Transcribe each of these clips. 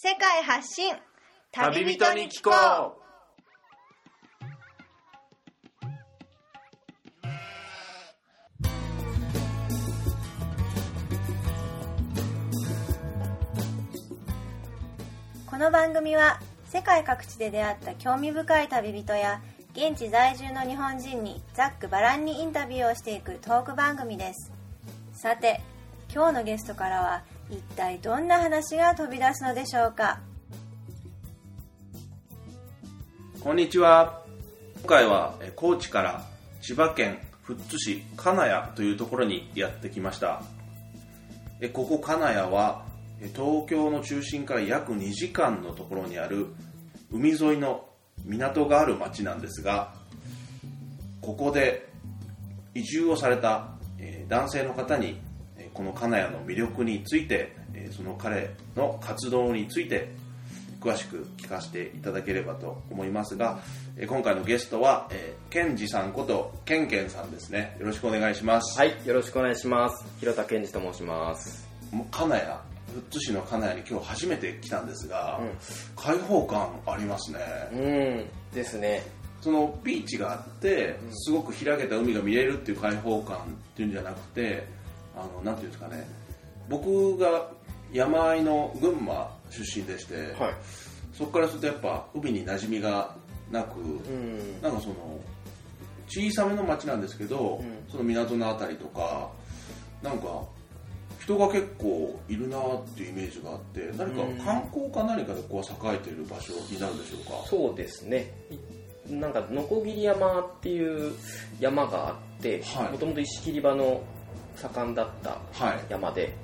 世界発信。旅人に聞こう。この番組は世界各地で出会った興味深い旅人や現地在住の日本人にざっくばらんにインタビューをしていくトーク番組です。さて今日のゲストからは一体どんな話が飛び出すのでしょうか？こんにちは。今回は高知から千葉県富津市金谷というところにやってきました。ここ金谷は東京の中心から約2時間のところにある海沿いの港がある町なんですがここで移住をされた男性の方にこの金谷の魅力についてえーその彼の活動について詳しく聞かせていただければと思いますがえー今回のゲストは、えー、ケンジさんことケンケンさんですねよろしくお願いします、はい、よろしくお願いします。広田健二と申します。金谷富津市の金谷に今日初めて来たんですが、うん開放感ありますね、うん、ですね。そのビーチがあってすごく開けた海が見れるっていう開放感っていうんじゃなくてあのなんていうんですかね僕が山あいの群馬出身でして、はい。そこからするとやっぱ海に馴染みがなく、うん。なんかその小さめの町なんですけど、うんその港のあたりとかなんか人が結構いるなっていうイメージがあって何かうん観光か何かでこう栄えている場所になるんでしょうか、そうですね。いなんか、のこぎり山っていう山があってはい、もともと石切り場の盛んだったはい。山で、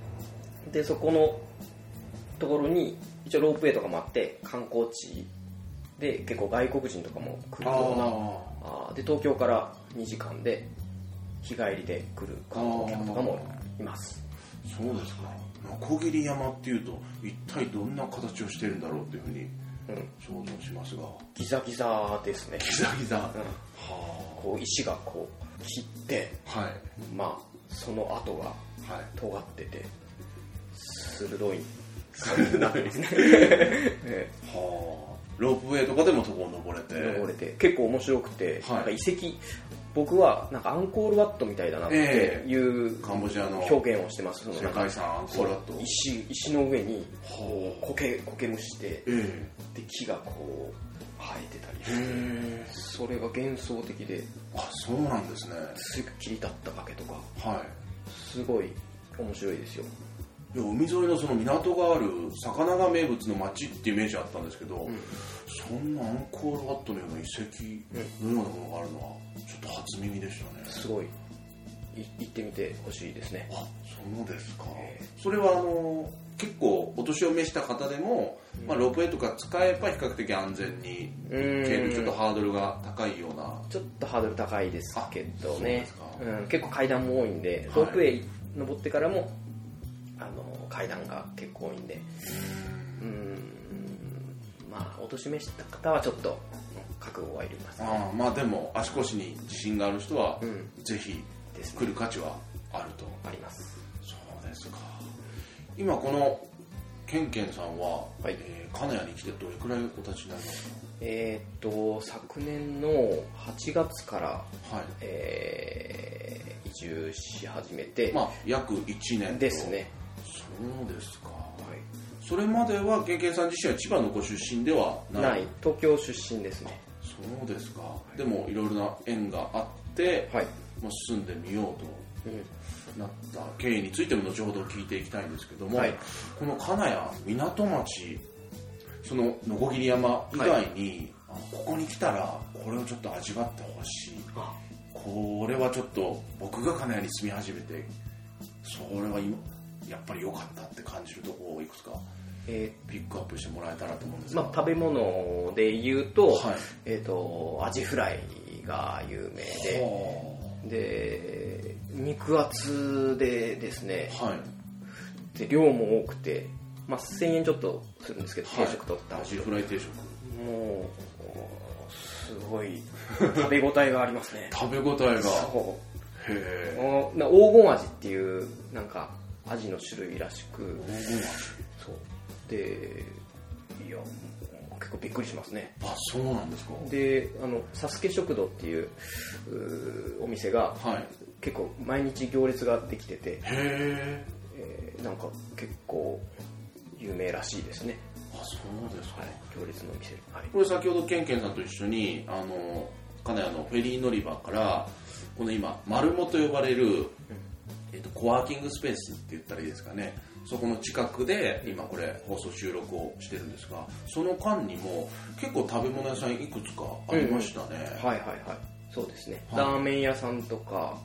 で、そこのところに、一応ロープウェイとかもあって、観光地で結構外国人とかも来るような、あで、東京から2時間で日帰りで来る観光客とかもいます。あそうですか。ノコギリ山っていうと一体どんな形をしてるんだろうっていうふうにうん。想像しますが。ギザギザですね。ギザギザ、うん。はこう石がこう切ってあはい。まあその跡がはい。尖ってて鋭い。感じになってますねえ。はあ。ロープウェイとかでもそこを登れて。え登れて結構面白くて、はい。なんか遺跡僕はなんかアンコールワットみたいだなってえいうカンボジアの表現をしてます、世界遺産アンコールワット。石石の上にはあ。苔苔むしてえ。で木がこう生えてたりえしてそれが幻想的であそうなんですね。すぐ切り立った崖とかはすごい面白いですよ。いいや海沿いのその港がある魚が名物の町っていうイメージあったんですけど、ん。そんなアンコールワットのような遺跡のようなものがあるのはちょっと初耳でしたね。すごい。い行ってみてほしいですね。あそうですか、えそれはあの結構お年を召した方でも、まあ、ロープウェイとか使えば比較的安全に行けるちょっとハードルが高いような。ちょっとハードル高いですけどね。うん、結構階段も多いんではい。ロープウェイ登ってからもあの階段が結構多いんで。うん。まあお年召した方はちょっと覚悟はいります。ねああまあでも足腰に自信がある人は、うん。ぜひ来る価値はあると。あります。そうですか今このケンケンさんは、はい。えー金谷に来てどれくらいお立ちになりますか？えーっと昨年の8月から、はい。えー移住し始めて、まあ約1年と。ですね。そうですか。はい。それまではケンケンさん自身は千葉のご出身ではない？ない。東京出身ですね。そうですか。でもいろいろな縁があって、はい、もう住んでみようと。うんなった経緯についても後ほど聞いていきたいんですけども、はい。この金谷港町その鋸山以外に、あここに来たらこれをちょっと味わってほしい。これはちょっと僕が金谷に住み始めてそれは今やっぱり良かったって感じるところをいくつか？えピックアップしてもらえたらと思うんですーまあ、食べ物で言うと,、はい。えー、とアジフライが有名で。はで肉厚でですねあはい。で量も多くて、まあ、1000円ちょっとするんですけど定食取ったら、アジフライ定食。もうすごい食べ応えがありますね。食べ応えが。そう。へえ。黄金味っていうなんか味の種類らしくそう。でびっくりしますね。あそうなんですか。であのサスケ食堂っていうお店がはい結構毎日行列ができてて、へええーなんか結構有名らしいですね、あそうですか、はい、行列のお店。はい。これ先ほどケンケンさんと一緒にあの金谷のフェリー乗り場からこの今丸モと呼ばれる、えっとコワーキングスペースって言ったらいいですかね。そこの近くで今これ放送収録をしてるんですがその間にも結構食べ物屋さんいくつかありましたね、はいはいはい。そうですね、はい。ラーメン屋さんとか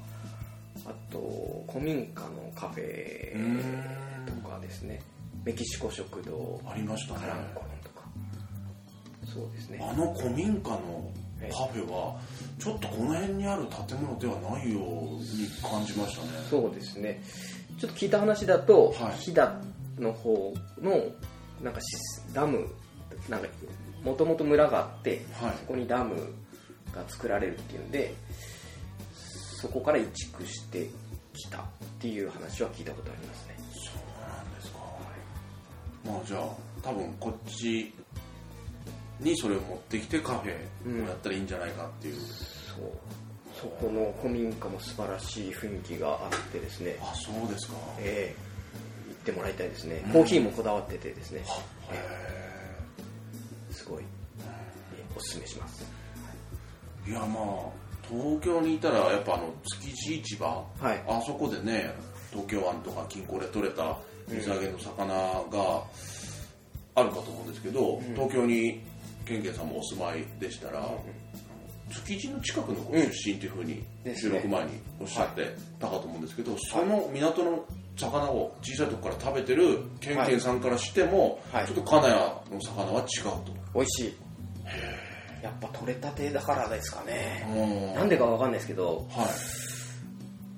あと古民家のカフェとかですね。メキシコ食堂ありましたね。カランコロンとか。そうですね。あの古民家のカフェはちょっとこの辺にある建物ではないように感じましたね。そうですね。ちょっと聞いた話だと、はい。飛騨の方のなんかしダムなんかもともと村があって、はい。そこにダムが作られるっていうんでそこから移築してきたっていう話は聞いたことありますね、そうなんですか。まあじゃあ多分こっちにそれを持ってきてカフェをやったらいいんじゃないかっていう、そう。そこの古民家も素晴らしい雰囲気があってですね。あそうですか。ええ。行ってもらいたいですね、コーヒーもこだわっててですね。へすごい、ええおすすめします。えいやまあ東京にいたらやっぱあの築地市場、はい。あそこでね東京湾とか近郊で取れた水揚げの魚があるかと思うんですけど、東京にケンケンさんもお住まいでしたら、築地の近くのご出身というふうに収録前におっしゃってたかと思うんですけど、その港の魚を小さいところから食べてるケンケンさんからしても、はい。ちょっと金谷の魚は違うと。美味しいやっぱ取れたてだからですかね。うん。なんでかわかんないですけどは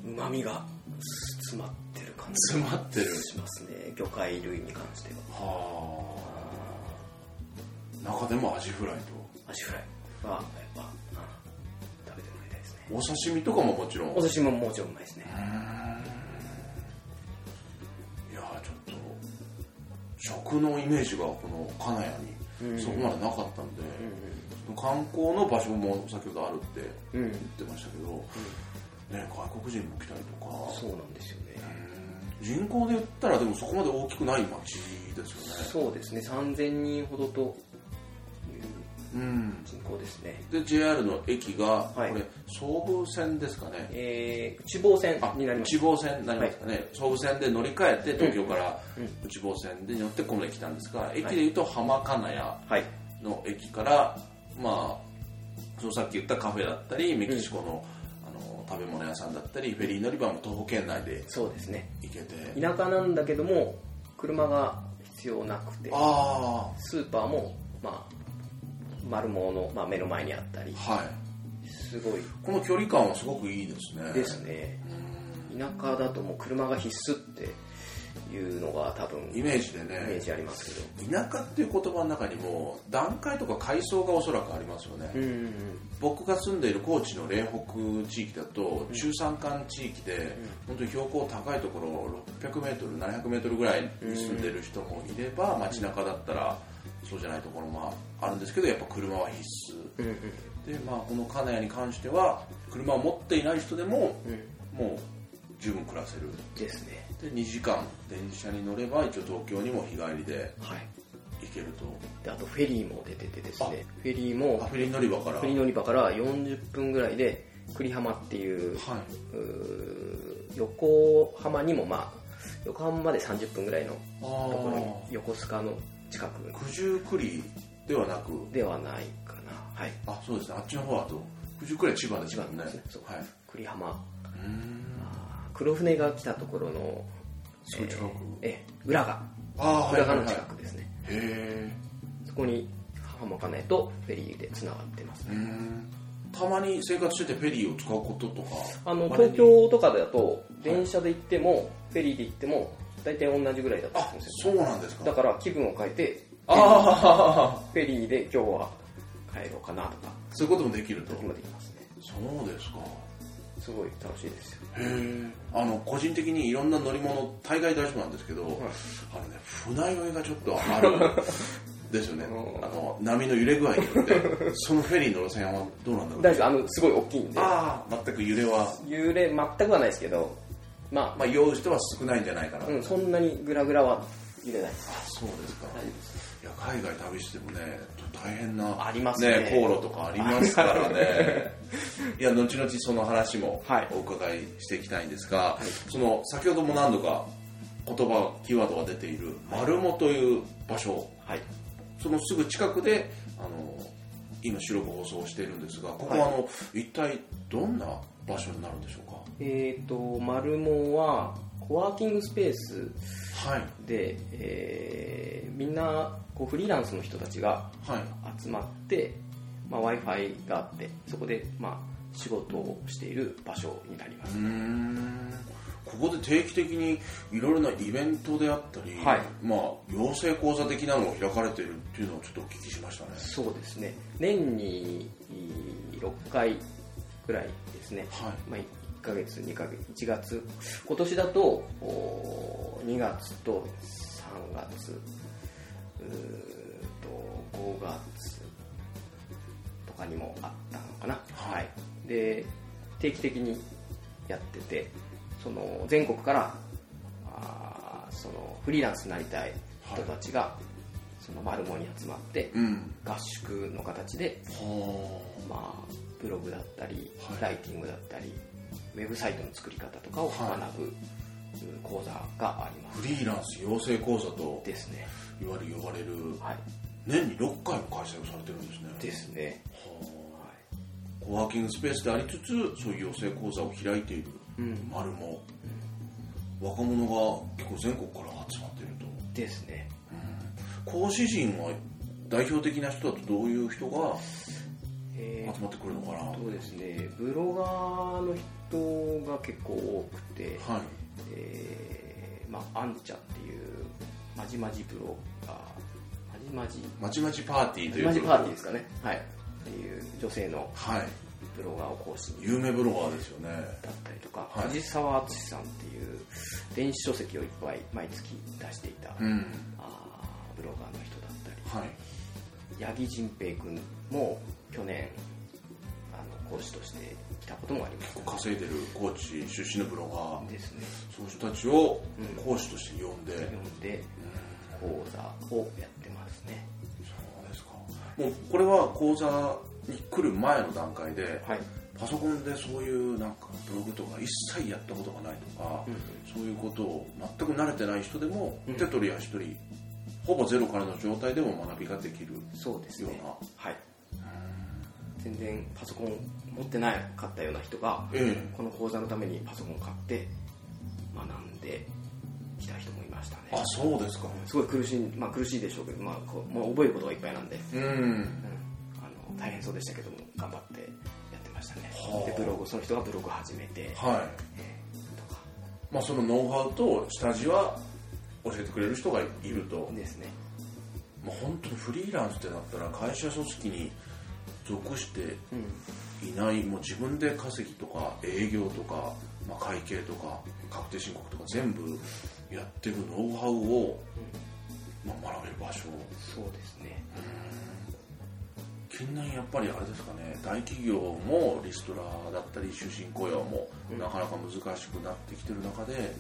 うまみが詰まってる感い、じ。詰まってる。がしますね。魚介類に関しては。はあ。中でもアジフライと。アジフライはやっぱ、うん食べてもらいたいですね。お刺身とかももちろん。お寿司ももちろんうまいですね。いやーちょっと食のイメージがこの金谷にそこまでなかったんで、観光の場所も先ほどあるってうん、うん言ってましたけど、ね、外国人も来たりとか。そうなんですよね。人口で言ったらでもそこまで大きくない町ですよね。そうですね。3000人ほどといううん。人口ですね。で JR の駅が、はい。これ総武線ですかね。えー、内房線あになります。内房線になりますかね、総武線で乗り換えて東京からうん。内房線で乗ってこの駅来たんですが、駅でいうと浜金谷はい。の駅から、まあそのさっき言ったカフェだったりメキシコの,、あの食べ物屋さんだったりフェリー乗り場も徒歩圏内でそうですね。行けて。田舎なんだけども車が必要なくてあスーパーもまあ丸物の、まあ、目の前にあったり。あはい。すごい。この距離感はすごくいいですね。ですね。田舎だともう車が必須っていうのが多分イメージでイメーねジありますけど。田舎っていう言葉の中にも段階とか階層がおそらくありますよね、うんうん僕が住んでいる高知の嶺北地域だと中山間地域で本当に標高高いところ 600m、700m ぐらいに住んでる人もいれば街中だったらそうじゃないところもあるんですけどやっぱ車は必須。うんうん。でまあこの金谷に関しては車を持っていない人でもうん。もう十分暮らせる。ですねで2時間電車に乗れば一応東京にも日帰りではい。行けると。であとフェリーも出ててですね。フェリーもあフェリー乗り場から。フェリー乗り場から40分ぐらいで久里浜っていうはい。横浜にもまあ横浜まで30分ぐらいのあところ横須賀の近く。九十九里ではなく。ではないかな。はい。あそうですね。あっちの方だと九十九里は千葉です千葉もんね。ですね。そう。はい。久里浜。うーん黒船が来たところのええ浦賀ああ浦賀の近くですね、へえそこに浜金井とフェリーでつながってますうーん。たまに生活しててフェリーを使うこととかあの東京とかだと電車で行っても、フェリーで行っても大体同じぐらいだったんですよ。そうなんですか。だから気分を変えてああフェリーで今日は帰ろうかなとか。そういうこともできると。できますね。そうですかすごい楽しいですよ。へえあの個人的にいろんな乗り物大概大丈夫なんですけど、い。あのね船酔いがちょっとあるですよね。うんあの波の揺れ具合によって そのフェリーの路線はどうなんだろう。大丈夫あのすごい大きいんで。ああ全く揺れは。揺れ全くはないですけどままあ酔う人は少ないんじゃないかな、あ、うん、そんなにグラグラは揺れないあそうですか。大丈夫ですいや海外旅してもね大変なありますね。航路とかありますからね。いや後々その話もはい。お伺いしていきたいんですが、その先ほども何度か言葉キーワードが出ている丸茂という場所。はい。そのすぐ近くであの今収録放送をしているんですがここはあの、一体どんな場所になるんでしょうえっ、とマルモはコワーキングスペースかはい。で、えーみんなこうフリーランスの人たちがはい。集まって、まあ、w i f i があってそこで、まあ、仕事をしている場所になります。ここで定期的にいろいろなイベントであったり、はい。まあ、養成講座的なのが開かれているっていうのをちょっとお聞きしましたね。そうですね。年に6回ぐらいですね、はい。まあ、1ヶ月2ヶ月1月。今年だとお2月と3月。と5月とかにもあったのかな。はい。で定期的にやっててその全国からあーそのフリーランスになりたい人たちが、そのマルモに集まってうん。合宿の形で、はまあ、ブログだったり、はい。ライティングだったりウェブサイトの作り方とかをはい学ぶ講座がありまあフリーランス養成講座とすですね。いわゆる呼ばれるはい。年に6回も開催をされてるんですね。ですね。はあ。コワーキングスペースでありつつそういう養成講座を開いているうん。丸も若者が結構全国から集まっていると。ですね。講師陣は代表的な人だとどういう人がえー集まってくるのかな。はそうですね。ブロガーの人が結構多くて、い。えーまあ、アンチャっていうまじまじブロガー。まじまじ。まちまちパーティーというまじパーティーですかね。はい。っていう女性のはい。ブロガーを講師に有名ブロガーですよね。だったりとか、はい。藤沢敦さんっていう電子書籍をいっぱい毎月出していた、うん。あーブロガーの人だったり。はい。八木仁平君も去年あの講師として来たこともあります。稼いでる高知出身のブロガー。ですね。そういう人たちをうん。講師として呼んで、読んで講座をやってますね。そうですか。もうこれは講座に来る前の段階で、はい、パソコンでそういうなんかブログとか一切やったことがないとか、うん。そういうことを全く慣れてない人でも、うん。手取り足取りほぼゼロからの状態でも学びができるそうですね。ようなはい全然パソコン持ってないかったような人がえこの講座のためにパソコンを買って学んできた人もいましたね。えあそうですか。すごい苦しい、まあ、苦しいでしょうけど、まあ、こうもう覚えることがいっぱいなんで、うん。うん、あの大変そうでしたけども頑張ってやってましたね。はあ。でブログその人がブログ始めてはい。とか。まあそのノウハウと下地は教えてくれる人がいると、ですねまあ、本当にフリーランスってなったら会社組織に属してうん。いないもう自分で稼ぎとか営業とか、まあ、会計とか確定申告とか全部やってるノウハウを、まあ、学べる場所。そうですね。近年やっぱりあれですかね大企業もリストラだったり終身雇用もうん。なかなか難しくなってきてる中で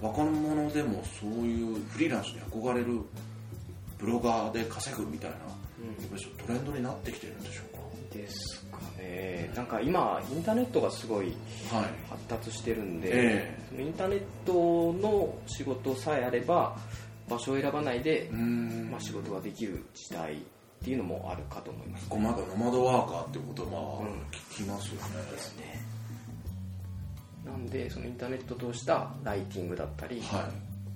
若者でもそういうフリーランスに憧れるブロガーで稼ぐみたいな、やっぱりそうトレンドになってきてるんでしょうかですかね。なんか今インターネットがすごいはい。発達してるんで、えそのインターネットの仕事さえあれば場所を選ばないでう、ん。まあ、仕事ができる時代っていうのもあるかと思います。こうまだノマドワーカーっていう言葉はうん聞きますよね、ですね。なんでそのインターネットを通したライティングだったり、はい。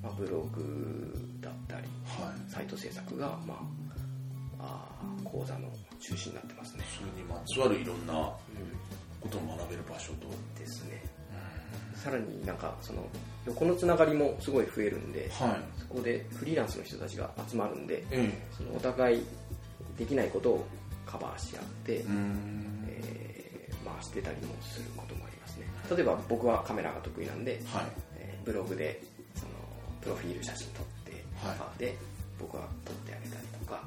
まあ、ブログだったりはい。サイト制作が、まあ、あー講座の中心になってますね、それにまつわるいろんなうことを学べる場所と。ん、ですね。さらになんかその横のつながりもすごい増えるんではい。そこでフリーランスの人たちが集まるんでえそのお互いできないことをカバーし合って、えうん。えーまあ、してたりもすることもありますね。例えば僕はカメラが得意なんで、はい。えーブログでそのプロフィール写真撮って、はい。カバーで僕は撮ってあげたりとか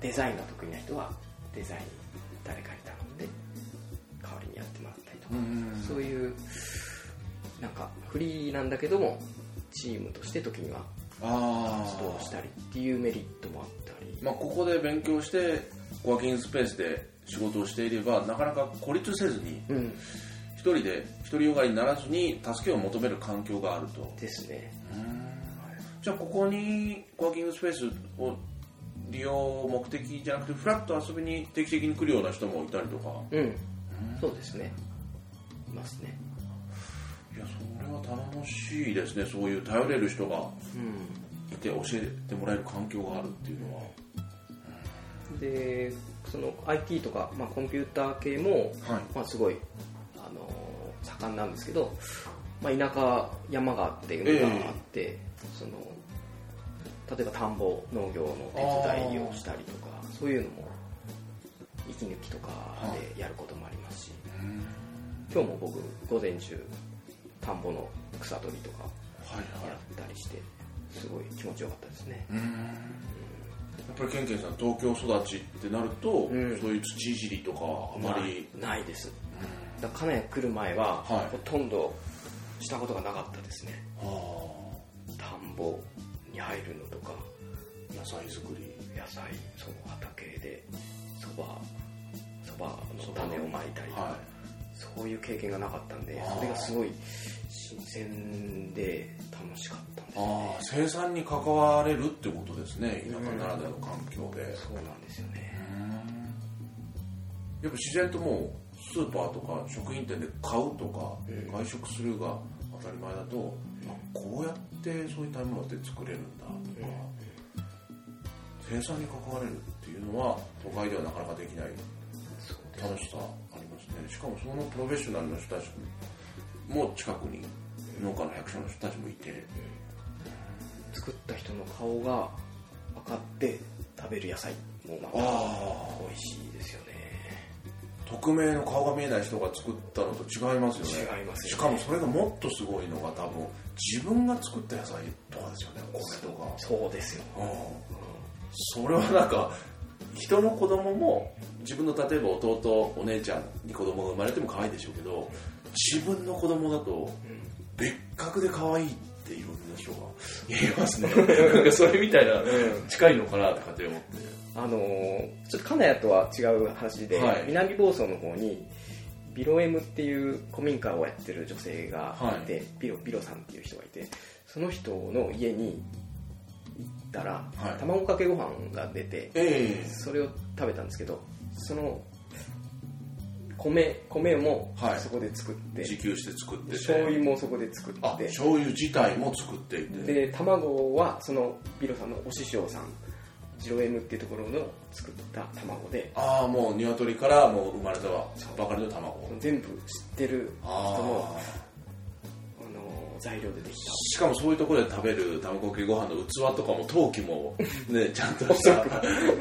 デザインが得意な人はデザイン誰かに頼んで代わりにやってもらったりとか、うんそういうなんかフリーなんだけどもチームとして時にはあ活動したりっていうメリットもあったり、まあ、ここで勉強してコワーキングスペースで仕事をしていればなかなか孤立せずにうん。一人で独りよがりにならずに助けを求める環境があると。ですね。じゃあここにコワーキングスペースを利用目的じゃなくてフラッと遊びに定期的に来るような人もいたりとか。うん。そうですね。いますね。いやそれは頼もしいですね。そういう頼れる人がうん。いて教えてもらえる環境があるっていうのは。でその IT とか、まあ、コンピューター系も、はい。まあ、すごい、あの盛んなんですけど、まあ、田舎山があって海があって、その例えば田んぼ農業の手伝いをしたりとかそういうのも息抜きとかでやることもありますし、今日も僕午前中田んぼの草取りとかはいやったりしてすごい気持ちよかったですね、やっぱりケンケンさん東京育ちってなると、ん。そういう土いじりとかはあまり、ないです。だから金谷来る前は、はい。ほとんどしたことがなかったですね。は田んぼに入るのとかあ野菜作り野菜その畑でそばそばの種をまいたりとか、はそういう経験がなかったんでそれがすごい新鮮で楽しかったんですああ生産に関われるってことですね田舎ならではの環境で、そうなんですよね。やっぱ自然ともうスーパーとか食品店で買うとか、うん外食するが当たり前だと、あこうやってそういったものって作れるんだとか、生産に関われるっていうのは都会ではなかなかできない楽しさありますね。しかもそのプロフェッショナルの人たちも近くに農家の百姓の人たちもいて。作った人の顔が分かって食べる野菜。もまたあ美味しいですよね。匿名の顔が見えない人が作ったのと違いますよね。違いますよね。しかもそれがもっとすごいのが多分自分が作った野菜とかですよね米とか。そうですよ。うん。それはなんか人の子供も自分の例えば弟お姉ちゃんに子供が生まれても可愛いでしょうけど自分の子供だと別格で可愛いっていろんな人が言えますね。なん。かそれみたいな近いのかなって勝手に思って。あのーちょっと金谷とは違う話で、はい。南房総の方にビロエムっていう古民家をやってる女性がい。て、ビロビロさんっていう人がいてその人の家に行ったら、はい。卵かけご飯が出てええ。それを食べたんですけどその米米もはい。そこで作って、自給して作ってて。醤油もそこで作あって。醤油自体も作っていて。で卵はそのビロさんのお師匠さんジロエムっていうところの作った卵で。ああもう鶏からもう生まれたばかりの卵。全部知ってる人のああの材料でできた。しかもそういうところで食べる卵かけご飯の器とかも陶器も ねちゃんとした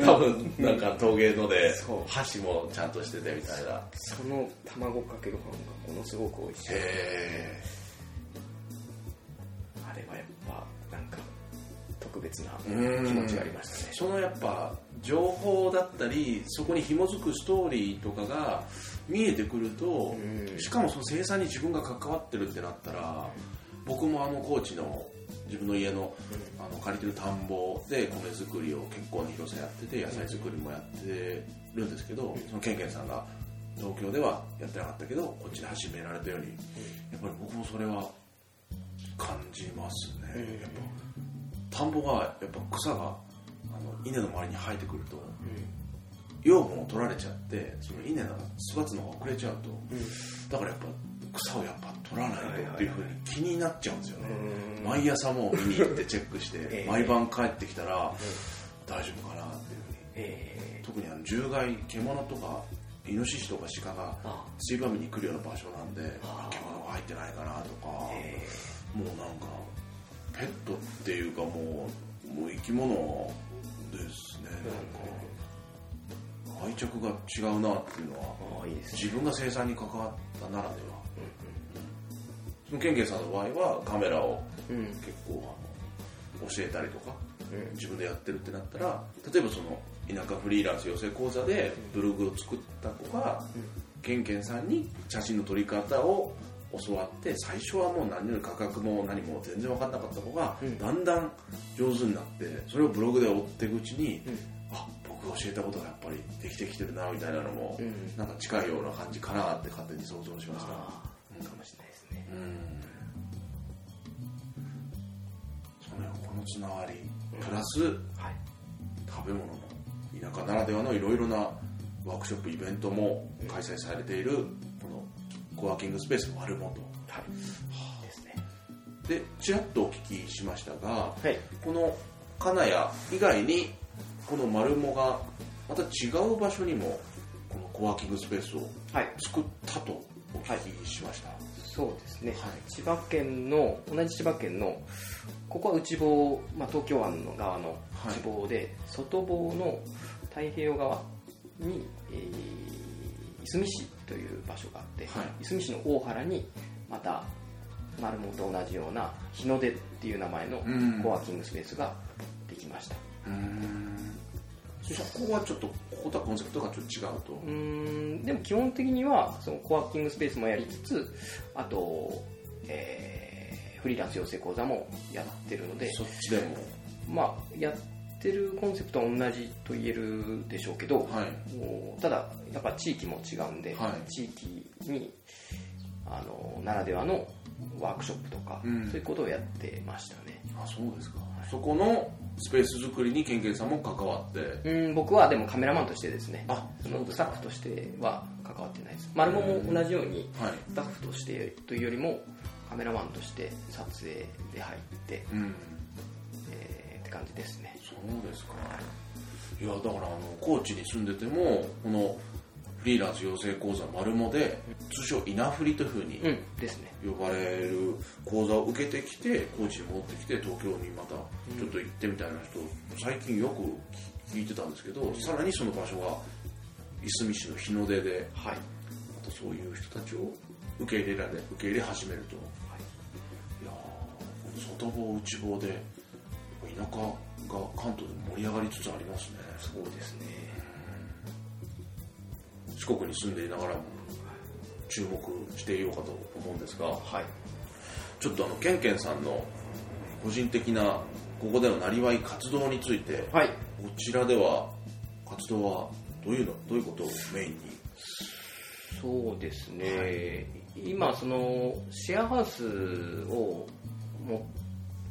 多分なんか陶芸ので箸もちゃんとしててみたいな。その卵かけご飯がものすごく美味しい。へあれはやっぱなんか特別なえ気持ちがありましそのやっぱ情報だったりそこに紐づくストーリーとかが見えてくるとうん。しかもその生産に自分が関わってるってなったら僕もあの高知の自分の家のあの借りてる田んぼで米作りを結構な広さやってて野菜作りもやってるんですけどそのケンケンさんが東京ではやってなかったけどこっちで始められたようにやっぱり僕もそれは感じますね。やっぱ田んぼがやっぱ草があの稲の周りに生えてくると養分を取られちゃってその稲が育つのが遅れちゃうとだからやっぱ草をやっぱ取らないとっていうふうに気になっちゃうんですよね。うん。毎朝もう見に行ってチェックして ええ。毎晩帰ってきたら大丈夫かなっていうふうに。え特にあの獣害獣とかイノシシとか鹿があ水場見に来るような場所なんであ獣が入ってないかなとかーえ。もうなんかペットっていうかもうもう生き物ですね。なんか愛着が違うなっていうのはね。自分が生産に関わったならでは。そのケンケンさんの場合はカメラをうん。結構あの教えたりとかうん。自分でやってるってなったら例えばその田舎フリーランス養成講座でブログを作った子がケンケンさんに写真の撮り方を教わって最初はもう何より価格も何も全然分かんなかった子がうん。だんだん上手になってそれをブログで追っていくうちにうん。あ僕が教えたことがやっぱりできてきてるなみたいなのもうん。なんか近いような感じかなって勝手に想像しました。ああかもしれないですね。うん。そのこのつながりプラスはい。食べ物の田舎ならではのいろいろなワークショップイベントも開催されているコワーキングスペース丸本はい。ですね。でちらっとお聞きしましたがはい。この金谷以外にこの丸もがまた違う場所にもこのコワーキングスペースをはい。作ったとお聞きしました、そうですね、はい。千葉県の同じ千葉県のここは内房、まあ、東京湾の側のはい。内房で、外房の太平洋側に、えーいすみ市という場所があって、はい。いすみ市の大原にまた丸本と同じような日の出っていう名前のうん。コワーキングスペースができました。うーん。そこはちょっとこことはコンセプトがちょっと違うと。うーん。でも基本的にはそのコワーキングスペースもやりつつあと、えーフリーランス養成講座もやってるのでそっちでも。まあやってるコンセプトは同じと言えるでしょうけど、はい。もうただやっぱ地域も違うんで、はい。地域にあのならではのワークショップとか、うん。そういうことをやってましたね。あそうですか、そこのスペース作りにケンケンさんも関わって。うん僕はでもカメラマンとしてですね。あそのスタッフとしては関わってないです。丸もも同じようにはい。スタッフとしてというよりもカメラマンとして撮影で入って、うん。えーって感じですね。そうですか。いやだからあの高知に住んでてもこのフリーランス養成講座丸もで通称稲振りというふうにうんですね。呼ばれる講座を受けてきて高知に戻ってきて東京にまたちょっと行ってみたいな人最近よく聞いてたんですけどさらにその場所がいすみ市の日の出ではい、またそういう人たちを受け入れられ受け入れ始めると。いやー外房内房でやっぱ田舎が関東で盛り上がりつつありますね。そうですね。四国に住んでいながらも注目していようかと思うんですがはい。ちょっとあのケンケンさんの個人的なここでのなりわい活動についてはい。こちらでは活動はどういうのどういうことをメインに？そうですね、今そのシェアハウスを持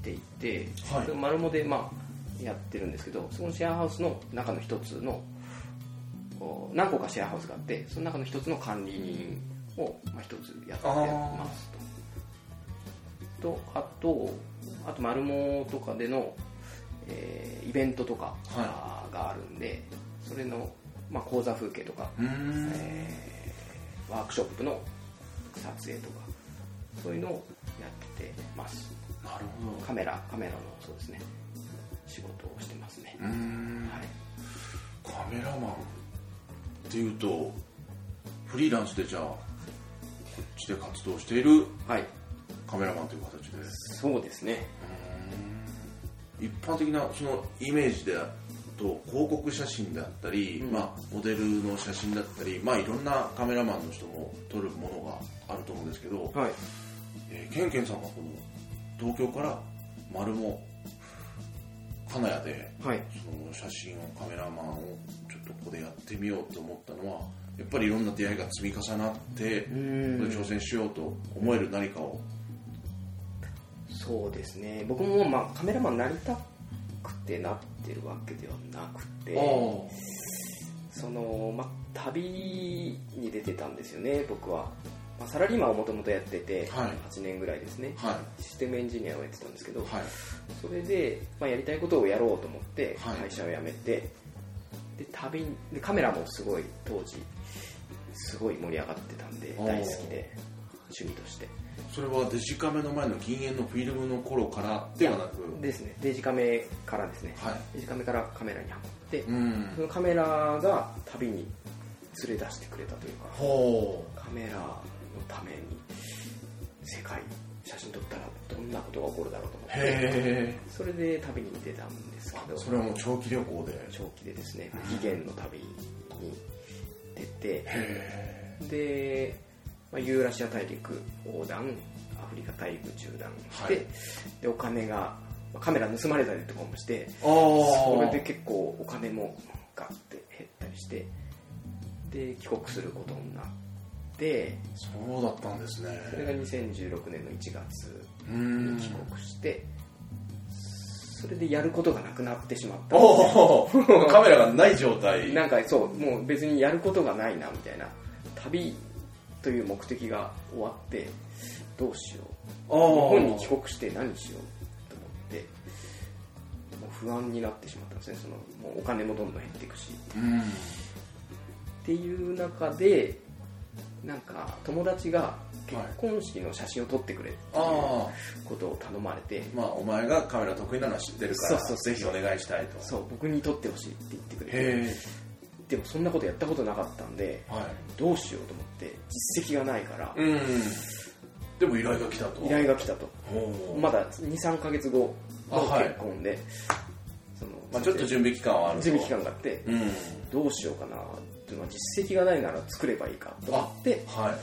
っていて、はい。それ丸モでまあやってるんですけどそのシェアハウスの中の一つの何個かシェアハウスがあってその中の一つの管理人をまあ一つやってますと。とあとあと丸モとかでの、えーイベントとかはがあるんで、それの、まあ、講座風景とかえーワークショップの撮影とかそういうのをやってますなるほどカメラカメラのそうですね。仕事をしてますね、うーん。はい。カメラマンっていうとフリーランスでじゃあこっちで活動しているはい。カメラマンという形で。そうですね。一般的なそのイメージであと広告写真であったり、うん。まあ、モデルの写真だったり、まあ、いろんなカメラマンの人も撮るものがあると思うんですけど、はい。えーケンケンさんがこの東京から丸も金谷ではい。その写真をカメラマンをちょっとここでやってみようと思ったのはやっぱりいろんな出会いが積み重なって挑戦しようと思える何かを。そうですね。僕もまあカメラマンになりたくてなってるわけではなくてその、まあ、旅に出てたんですよね僕は、まあ、サラリーマンをもともとやってて、はい8年ぐらいですね。はい。システムエンジニアをやってたんですけど、はい。それで、まあ、やりたいことをやろうと思ってはい。会社を辞めて、で旅にでカメラもすごい当時すごい盛り上がってたんで大好きで趣味として。それはデジカメの前の銀塩のフィルムの頃からではなく？ですね。デジカメからですね。はい。デジカメからカメラにはまって、うん。そのカメラが旅に連れ出してくれたというかほカメラのために世界写真撮ったらどんなことが起こるだろうと思ってへそれで旅に出たんですけどそれはもう長期旅行で。長期でですね無期限の旅に出てへで、まあ、ユーラシア大陸横断アフリカ大陸縦断して、はい。でお金がまあカメラ盗まれたりとかもしてそれで結構お金もガッて減ったりしてで帰国することになってそうだったんですね。それが2016年の1月うにん。帰国してそれでやることがなくなってしまった。カメラがない状態。なんかそうもう別にやることがないなみたいな。旅という目的が終わってどうしよう。あ日本にー帰国して何しようと思ってもう不安になってしまったんですね。そのもうお金もどんどん減っていくし。うん。っていう中でなんか友達が結婚式の写真を撮ってくれっていうあことを頼まれて、あまあお前がカメラ得意なのは知ってるからそうそうぜひお願いしたいと。そう僕に撮ってほしいって言ってくれて。へでもそんなことやったことなかったんでえはい。どうしようと思って実績がないからうん。でも依頼が来たと。依頼が来たと。まだ23か月後の結婚で、そのまあちょっと準備期間はあると。準備期間があってうん。どうしようかなってまあ実績がないなら作ればいいかと思って、はい。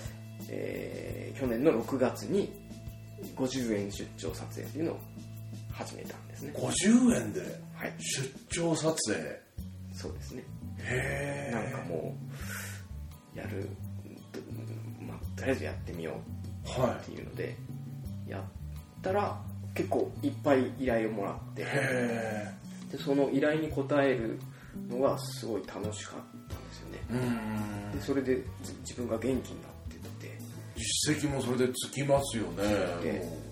えー去年の6月に50円出張撮影っていうのを始めたんですね。50円で？はい。出張撮影？そうですね。へえなんかもうやる、まあ、とりあえずやってみようはっていうのでやったら結構いっぱい依頼をもらってでその依頼に応えるのがすごい楽しかった。んですよね。でそれでじ自分が元気になってって。実績もそれでつきますよね。で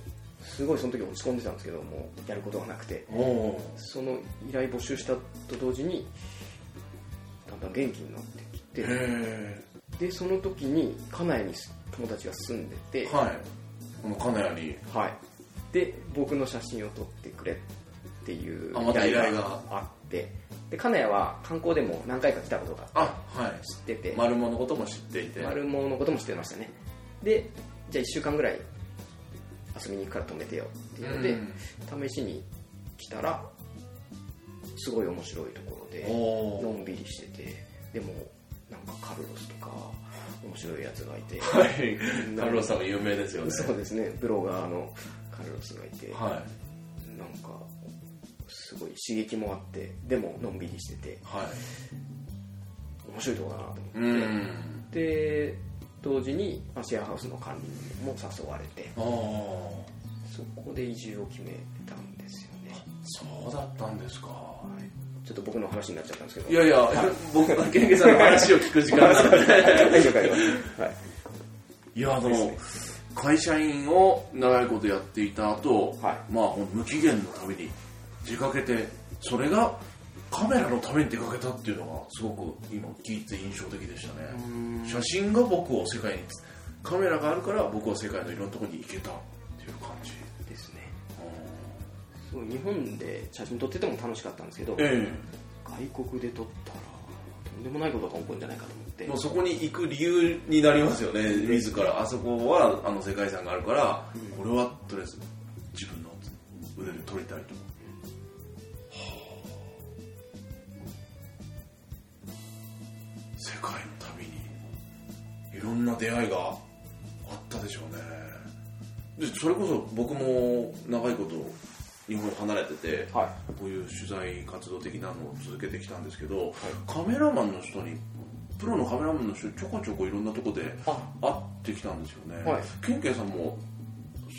すごいその時落ち込んでたんですけどもうやることがなくて。その依頼募集したと同時にだんだん元気になってきて。でその時に金谷に友達が住んでて。はい。この金谷に。はい、で僕の写真を撮ってくれっていう依頼があってで金谷は観光でも何回か来たことがあはい。知ってて。丸物のことも知っていて。丸毛のことも知ってましたね。でじゃあ1週間ぐらい遊びに行くから止めてよっていうので、試しに来たらすごい面白いところでのんびりしててでもなんかカルロスとか面白いやつがいて。はい。カルロスさんが有名ですよね。そうですね。ブロガーのカルロスがいて、はなんかすごい刺激もあってでものんびりしててい。は面白いとこだなとい思って、うん。で同時にまあシェアハウスの管理人も誘われて。ああ。そこで移住を決めたんですよね、そうだったんですか。はい、ちょっと僕の話になっちゃったんですけど。いやいや、僕がケンケさんの話を聞く時間なんではい。い。やあの会社員を長いことやっていた後、はい。まあ無期限の旅に出かけてそれがカメラのために出かけたっていうのがすごく今聞いて印象的でしたね。写真が僕を世界にカメラがあるから僕は世界のいろんなところに行けたっていう感じ。ですね。すごい日本で写真撮ってても楽しかったんですけどえ外国で撮ったらとんでもないことが起こるんじゃないかと思って。えもうそこに行く理由になりますよね自ら。あそこはあの世界遺産があるから、これはとりあえず自分の腕で撮りたいと。世んな出会いがあったでしょうね。でそれこそ僕も長いこと日本を離れてて、はい。こういう取材活動的なのを続けてきたんですけど、カメラマンの人にプロのカメラマンの人にちょこちょこいろんなとこであ。会ってきたんですよね、はい。ケンケンさんも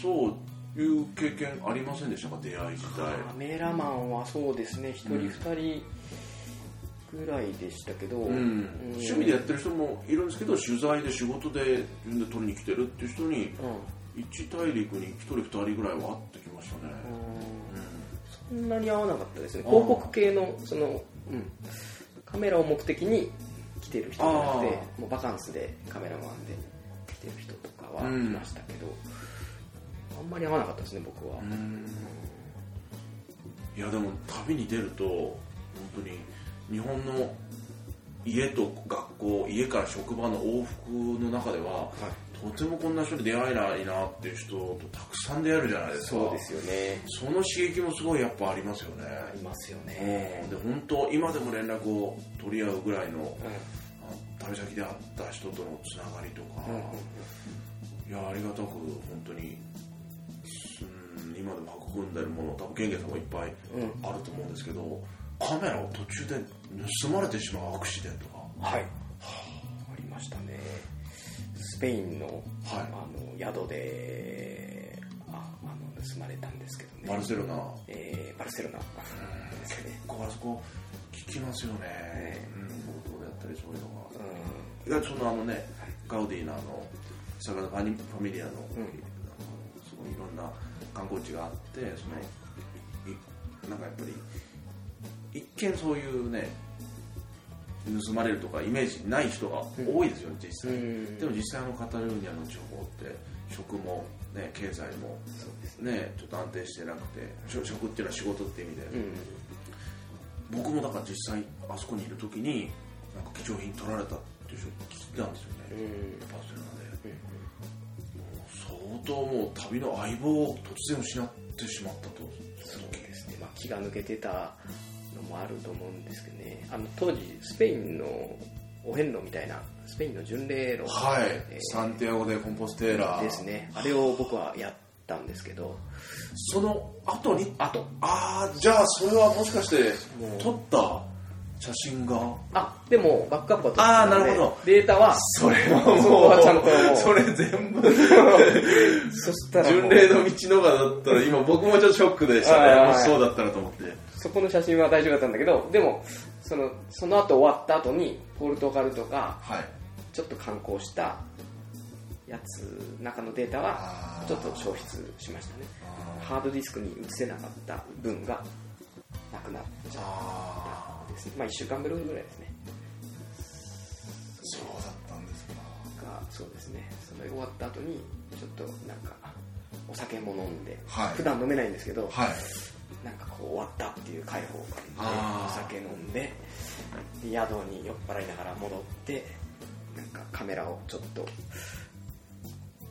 そういう経験ありませんでしたか？出会い自体。カメラマンはそうですね。1人うん。2人ぐらいでしたけど、うん。うん。趣味でやってる人もいるんですけど取材で仕事で自分で撮りに来てるっていう人にうん。一大陸に1人2人ぐらいは会ってきましたね、そんなに合わなかったですね。広告系のその、うん、カメラを目的に来てる人じゃなくてもうバカンスでカメラマンで来てる人とかはいうん。ましたけど、あんまり合わなかったですね僕は、うん。いやでも旅に出ると本当に日本の家と学校家から職場の往復の中でははい、とてもこんな人に出会えないなっていう人とたくさん出会えるじゃないですか。そうですよね。その刺激もすごいやっぱありますよね。ありますよね。で本当今でも連絡を取り合うぐらいのうあ旅先で会った人とのつながりとか、んうんいやありがたく本当にうん今でも育んでるもの多分玄玄さんもいっぱいうん。あると思うんですけど、カメラを途中で盗まれてしまうアクシデントが。はい。ありましたね。スペインの,、はい。あの宿でああの盗まれたんですけどね。バルセロナ。えーバルセロナ。ですねここあそこ聞きますよね、うん、冒頭であったりそういうのが。う意外とそのあのね、ガウディのあのサグラダ・ファニファミリアの,、ん。あのすごいいろんな観光地があってそのいなんかやっぱり一見そういうね盗まれるとかイメージない人が多いですよね、実際、うん。でも実際のカタルーニャの地方って食も、ね、経済も、そうですね、ちょっと安定してなくて食食っていうのは仕事っていう意味で、うん。僕もだから実際あそこにいる時になんか貴重品取られたっていう人聞いたんですよね、うん。バルセロナで、もう相当もう旅の相棒を突然失ってしまったと。そうですね、まあ、気が抜けてたのもあると思うんですけどね。あの当時スペインのお遍路みたいなスペインの巡礼路はい、えーサンティアゴ・でコンポステーラ。ですね。あれを僕はやったんですけど。その後に？あとああじゃあそれはもしかしてもう。撮った写真が？あでもバックアップは取あなるほど。データはそれはそこはちゃんともう。それ全部。そしたらもう。巡礼の道のがだったら今僕もちょっとショックでしたね。もしそうだったらと思ってそこの写真は大丈夫だったんだけどでもそのその後終わった後にポルトガルとかはい。ちょっと観光したやつ中のデータはちょっと消失しましたね。ハードディスクに移せなかった分がなくなっちゃあったんですね。まあ1週間ぶりぐらいですね。そうだったんですか。がそうですね。それ終わった後にちょっとなんかお酒も飲んで、はい。普段飲めないんですけど、はいなんかこう終わったっていう解放感でお酒飲んでで宿に酔っ払いながら戻ってなんかカメラをちょっと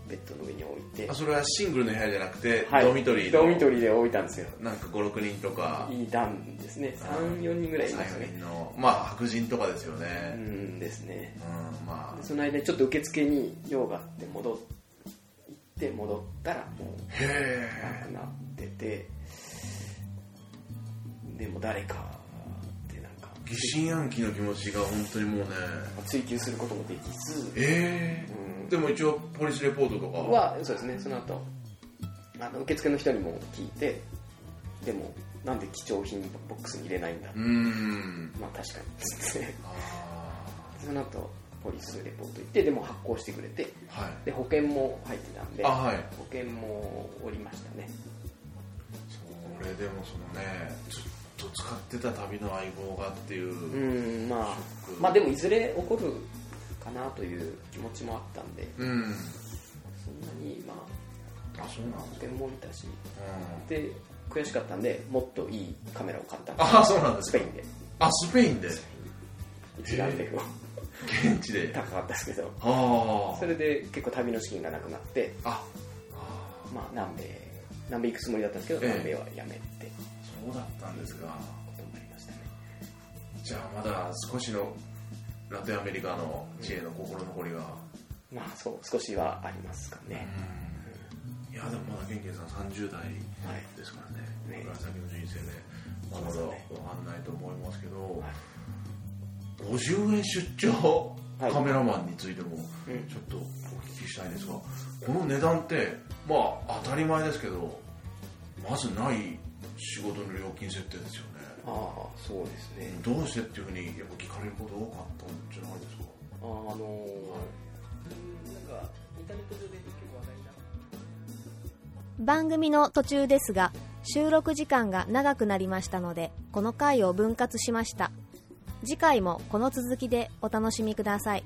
ベッドの上に置いて。あそれはシングルの部屋じゃなくて、はい。ドミトリーの？ドミトリーで置いたんですよ。なんか56人とか。いい段ですね。34人ぐらいいました34ね人のまあ白人とかですようねんですね。うんまでその間にちょっと受付に用があって戻って戻ったらもうなくなっててでも誰かってなんか。え疑心暗鬼の気持ちが本当にもうね。追求することもできず、ええうん。でも一応ポリスレポートとかは？そうですねその後。あの受付の人にも聞いて。でもなんで貴重品ボックスに入れないんだ、うーん。まあ確かに。つってあその後ポリスレポート行ってでも発行してくれて。ーはい。で保険も入ってたんであはい。保険もおりましたね。それでもそのねずっと使ってた旅の相棒がっていう、うんまあまあでもいずれ起こるかなという気持ちもあったんで。うん。そんなにまああそうなん保でも降りたし。うん。で悔しかったんでもっといいカメラを買った。んあそうなんですか。スペインで。あスペインで？一眼レフを。現地で？高かったですけど。あそれで結構旅の資金がなくなって。あ。まあ南米。南米行くつもりだったんですけど、ええ。南米はやめてそうだったんですか？ことになりましたねじゃあまだ少しのラテンアメリカの地への心残りが、まあそう少しはありますかね、いやでもまだ元気さん30代はいですからね、ね。これから先の人生ねまだまだ分かんないと思いますけど、はい。50円出張はい。カメラマンについてもうん。ちょっとお聞きしたいんですが、この値段ってまあ当たり前ですけどまずない仕事の料金設定ですよね。ああそうですね。どうしてっていうふうにやっぱ聞かれること多かったんじゃないですか？ああのーなんかインターネット上で結構話題にな。って番組の途中ですが収録時間が長くなりましたのでこの回を分割しました。次回もこの続きでお楽しみください